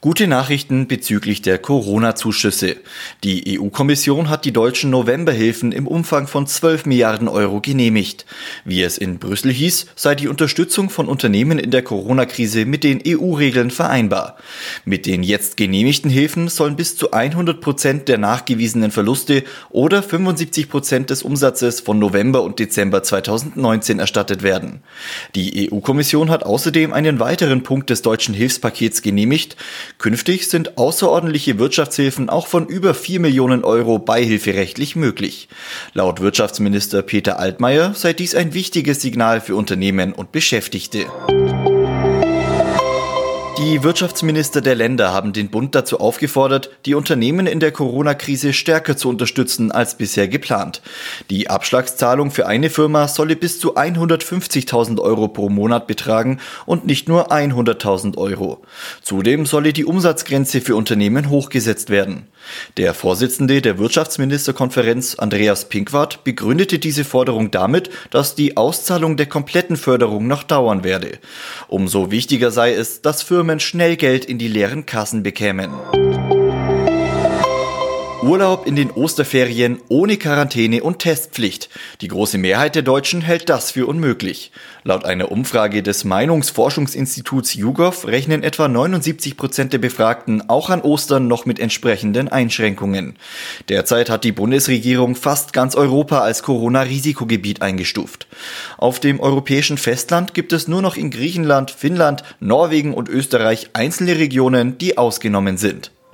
Gute Nachrichten bezüglich der Corona-Zuschüsse. Die EU-Kommission hat die deutschen Novemberhilfen im Umfang von 12 Milliarden Euro genehmigt. Wie es in Brüssel hieß, sei die Unterstützung von Unternehmen in der Corona-Krise mit den EU-Regeln vereinbar. Mit den jetzt genehmigten Hilfen sollen bis zu 100 Prozent der nachgewiesenen Verluste oder 75 Prozent des Umsatzes von November und Dezember 2019 erstattet werden. Die EU-Kommission hat außerdem einen weiteren Punkt des deutschen Hilfspakets genehmigt, Künftig sind außerordentliche Wirtschaftshilfen auch von über 4 Millionen Euro beihilferechtlich möglich. Laut Wirtschaftsminister Peter Altmaier sei dies ein wichtiges Signal für Unternehmen und Beschäftigte. Die Wirtschaftsminister der Länder haben den Bund dazu aufgefordert, die Unternehmen in der Corona-Krise stärker zu unterstützen als bisher geplant. Die Abschlagszahlung für eine Firma solle bis zu 150.000 Euro pro Monat betragen und nicht nur 100.000 Euro. Zudem solle die Umsatzgrenze für Unternehmen hochgesetzt werden. Der Vorsitzende der Wirtschaftsministerkonferenz, Andreas Pinkwart, begründete diese Forderung damit, dass die Auszahlung der kompletten Förderung noch dauern werde. Umso wichtiger sei es, dass Firmen Schnell Geld in die leeren Kassen bekämen. Urlaub in den Osterferien ohne Quarantäne und Testpflicht. Die große Mehrheit der Deutschen hält das für unmöglich. Laut einer Umfrage des Meinungsforschungsinstituts YouGov rechnen etwa 79 Prozent der Befragten auch an Ostern noch mit entsprechenden Einschränkungen. Derzeit hat die Bundesregierung fast ganz Europa als Corona-Risikogebiet eingestuft. Auf dem europäischen Festland gibt es nur noch in Griechenland, Finnland, Norwegen und Österreich einzelne Regionen, die ausgenommen sind.